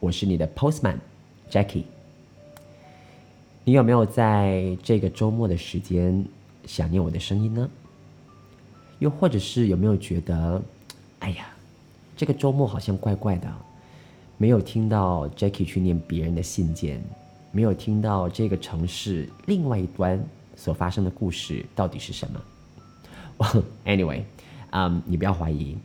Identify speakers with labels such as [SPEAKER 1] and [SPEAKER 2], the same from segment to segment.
[SPEAKER 1] 我是你的 Postman Jackie。你有没有在这个周末的时间想念我的声音呢？又或者是有没有觉得，哎呀，这个周末好像怪怪的，没有听到 Jackie 去念别人的信件，没有听到这个城市另外一端所发生的故事到底是什么 anyway，嗯，你不要怀疑。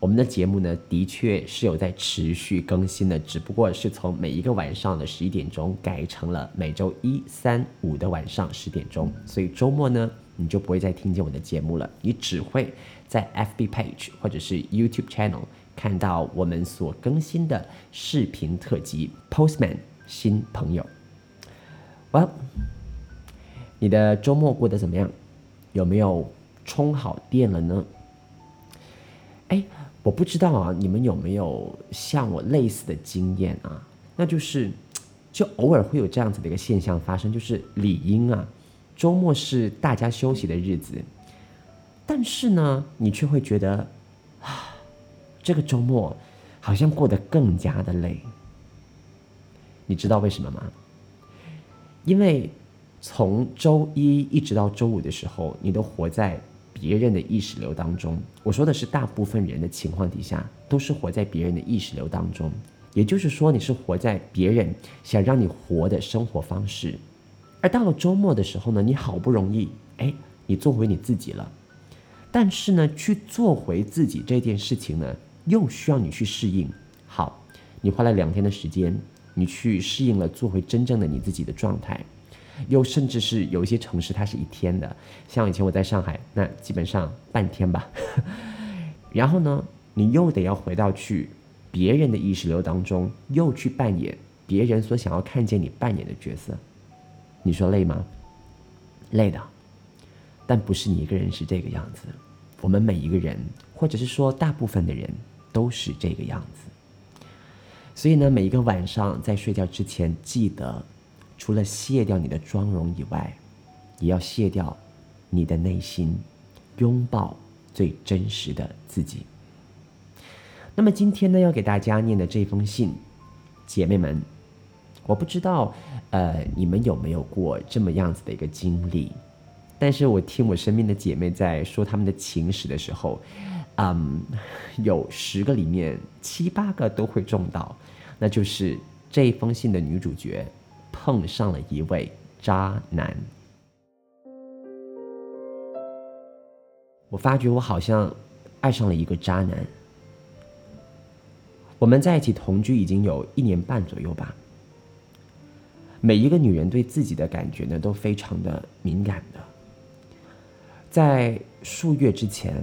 [SPEAKER 1] 我们的节目呢，的确是有在持续更新的，只不过是从每一个晚上的十一点钟改成了每周一、三、五的晚上十点钟，所以周末呢，你就不会再听见我的节目了，你只会在 FB page 或者是 YouTube channel 看到我们所更新的视频特辑《Postman 新朋友》。Well，你的周末过得怎么样？有没有充好电了呢？哎。我不知道啊，你们有没有像我类似的经验啊？那就是，就偶尔会有这样子的一个现象发生，就是理应啊，周末是大家休息的日子，但是呢，你却会觉得啊，这个周末好像过得更加的累。你知道为什么吗？因为从周一一直到周五的时候，你都活在。别人的意识流当中，我说的是大部分人的情况底下，都是活在别人的意识流当中。也就是说，你是活在别人想让你活的生活方式。而到了周末的时候呢，你好不容易，哎，你做回你自己了。但是呢，去做回自己这件事情呢，又需要你去适应。好，你花了两天的时间，你去适应了做回真正的你自己的状态。又甚至是有一些城市，它是一天的，像以前我在上海，那基本上半天吧。然后呢，你又得要回到去别人的意识流当中，又去扮演别人所想要看见你扮演的角色，你说累吗？累的，但不是你一个人是这个样子，我们每一个人，或者是说大部分的人都是这个样子。所以呢，每一个晚上在睡觉之前，记得。除了卸掉你的妆容以外，也要卸掉你的内心，拥抱最真实的自己。那么今天呢，要给大家念的这封信，姐妹们，我不知道，呃，你们有没有过这么样子的一个经历？但是我听我身边的姐妹在说他们的情史的时候，嗯，有十个里面七八个都会中到，那就是这封信的女主角。碰上了一位渣男，我发觉我好像爱上了一个渣男。我们在一起同居已经有一年半左右吧。每一个女人对自己的感觉呢都非常的敏感的。在数月之前，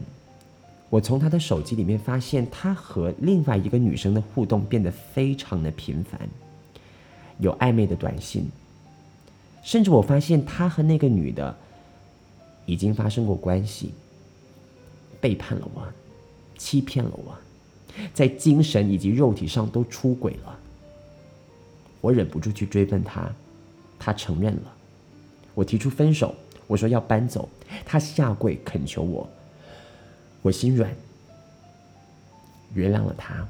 [SPEAKER 1] 我从他的手机里面发现他和另外一个女生的互动变得非常的频繁。有暧昧的短信，甚至我发现他和那个女的已经发生过关系，背叛了我，欺骗了我，在精神以及肉体上都出轨了。我忍不住去追问他，他承认了。我提出分手，我说要搬走，他下跪恳求我，我心软，原谅了他。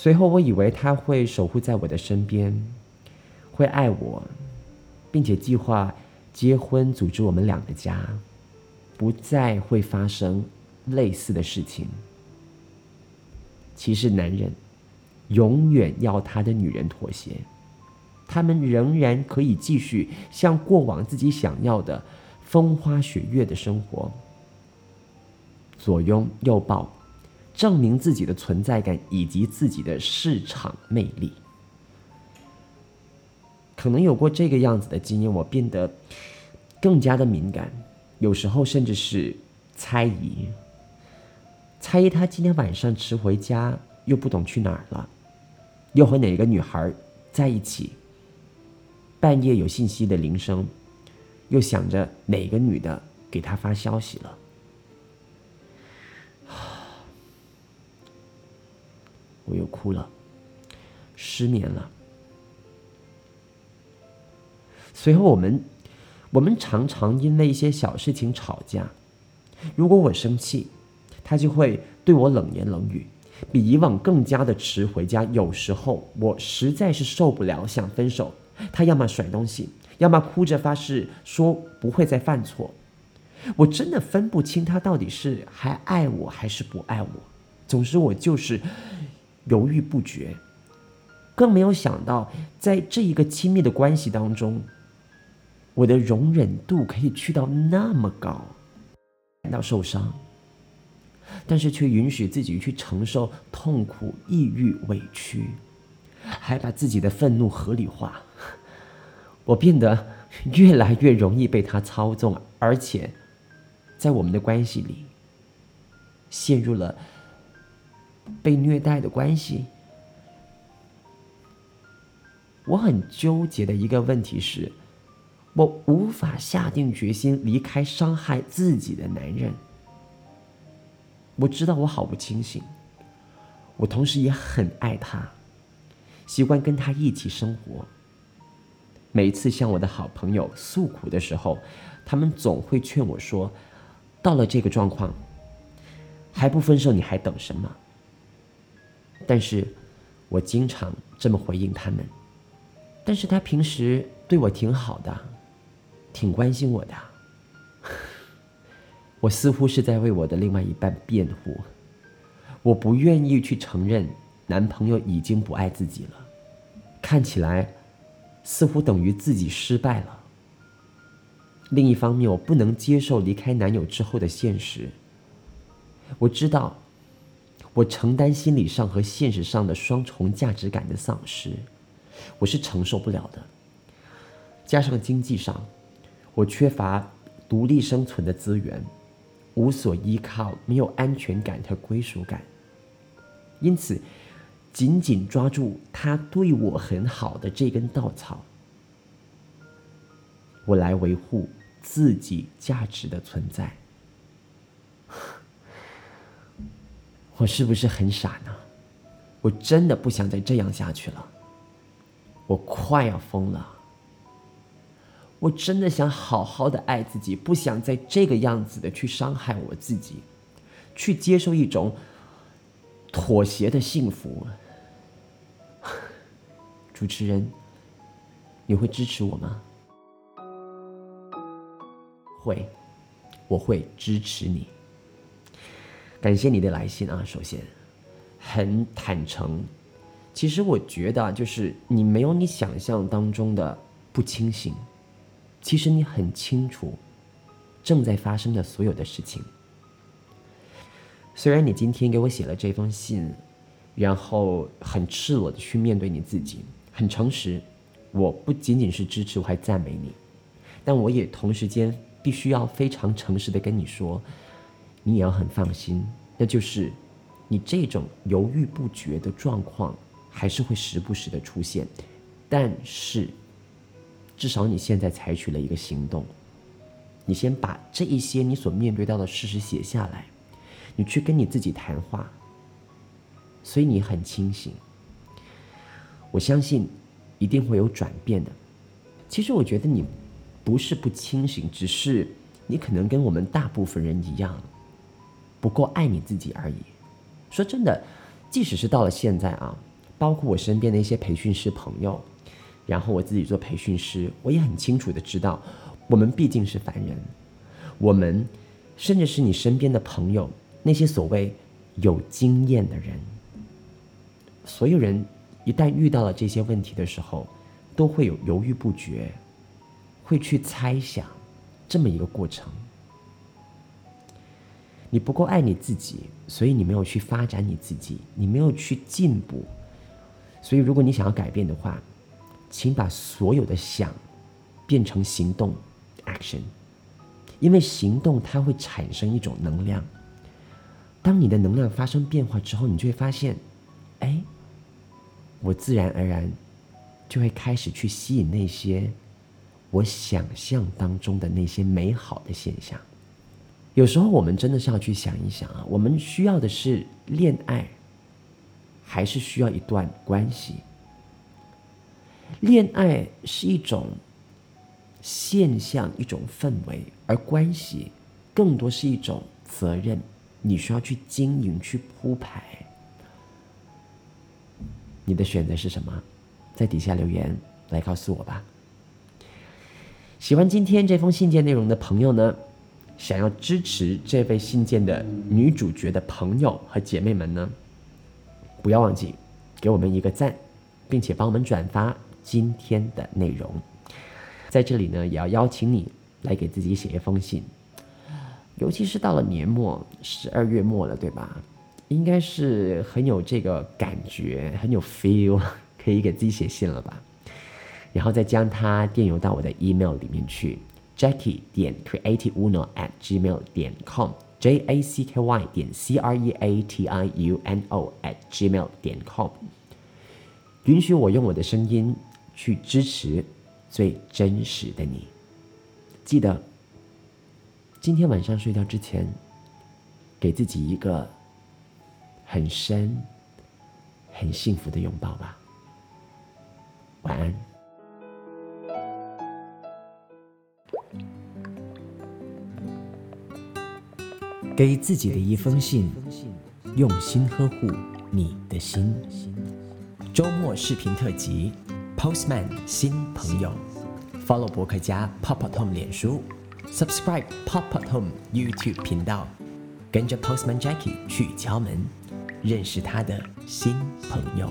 [SPEAKER 1] 随后，我以为他会守护在我的身边，会爱我，并且计划结婚，组织我们两个家，不再会发生类似的事情。其实，男人永远要他的女人妥协，他们仍然可以继续像过往自己想要的风花雪月的生活，左拥右抱。证明自己的存在感以及自己的市场魅力，可能有过这个样子的经验，我变得更加的敏感，有时候甚至是猜疑，猜疑他今天晚上迟回家又不懂去哪儿了，又和哪个女孩在一起。半夜有信息的铃声，又想着哪个女的给他发消息了。我又哭了，失眠了。随后我们，我们常常因为一些小事情吵架。如果我生气，他就会对我冷言冷语，比以往更加的迟回家。有时候我实在是受不了，想分手，他要么甩东西，要么哭着发誓说不会再犯错。我真的分不清他到底是还爱我还是不爱我。总之，我就是。犹豫不决，更没有想到，在这一个亲密的关系当中，我的容忍度可以去到那么高，感到受伤，但是却允许自己去承受痛苦、抑郁、委屈，还把自己的愤怒合理化。我变得越来越容易被他操纵，而且在我们的关系里，陷入了。被虐待的关系，我很纠结的一个问题是，我无法下定决心离开伤害自己的男人。我知道我好不清醒，我同时也很爱他，习惯跟他一起生活。每次向我的好朋友诉苦的时候，他们总会劝我说：“到了这个状况，还不分手，你还等什么？”但是，我经常这么回应他们。但是他平时对我挺好的，挺关心我的。我似乎是在为我的另外一半辩护。我不愿意去承认男朋友已经不爱自己了，看起来似乎等于自己失败了。另一方面，我不能接受离开男友之后的现实。我知道。我承担心理上和现实上的双重价值感的丧失，我是承受不了的。加上经济上，我缺乏独立生存的资源，无所依靠，没有安全感和归属感。因此，紧紧抓住他对我很好的这根稻草，我来维护自己价值的存在。我是不是很傻呢？我真的不想再这样下去了。我快要疯了。我真的想好好的爱自己，不想再这个样子的去伤害我自己，去接受一种妥协的幸福。主持人，你会支持我吗？会，我会支持你。感谢你的来信啊！首先，很坦诚。其实我觉得，就是你没有你想象当中的不清醒。其实你很清楚正在发生的所有的事情。虽然你今天给我写了这封信，然后很赤裸的去面对你自己，很诚实。我不仅仅是支持，我还赞美你。但我也同时间必须要非常诚实的跟你说。你也要很放心，那就是你这种犹豫不决的状况还是会时不时的出现，但是至少你现在采取了一个行动，你先把这一些你所面对到的事实写下来，你去跟你自己谈话，所以你很清醒。我相信一定会有转变的。其实我觉得你不是不清醒，只是你可能跟我们大部分人一样。不够爱你自己而已。说真的，即使是到了现在啊，包括我身边的一些培训师朋友，然后我自己做培训师，我也很清楚的知道，我们毕竟是凡人，我们甚至是你身边的朋友，那些所谓有经验的人，所有人一旦遇到了这些问题的时候，都会有犹豫不决，会去猜想这么一个过程。你不够爱你自己，所以你没有去发展你自己，你没有去进步。所以，如果你想要改变的话，请把所有的想变成行动，action。因为行动它会产生一种能量。当你的能量发生变化之后，你就会发现，哎，我自然而然就会开始去吸引那些我想象当中的那些美好的现象。有时候我们真的是要去想一想啊，我们需要的是恋爱，还是需要一段关系？恋爱是一种现象，一种氛围，而关系更多是一种责任，你需要去经营、去铺排。你的选择是什么？在底下留言来告诉我吧。喜欢今天这封信件内容的朋友呢？想要支持这位信件的女主角的朋友和姐妹们呢，不要忘记给我们一个赞，并且帮我们转发今天的内容。在这里呢，也要邀请你来给自己写一封信，尤其是到了年末，十二月末了，对吧？应该是很有这个感觉，很有 feel，可以给自己写信了吧？然后再将它电邮到我的 email 里面去。Jackie 点 creativeuno at gmail 点 com，J A C K Y 点 C R E A T I U N O at gmail 点 com，允许我用我的声音去支持最真实的你。记得今天晚上睡觉之前，给自己一个很深、很幸福的拥抱吧。晚安。给自己的一封信，用心呵护你的心。周末视频特辑，Postman 新朋友，Follow 博客家 Pop Up Home 脸书，Subscribe Pop Up Home YouTube 频道，跟着 Postman Jackie 去敲门，认识他的新朋友。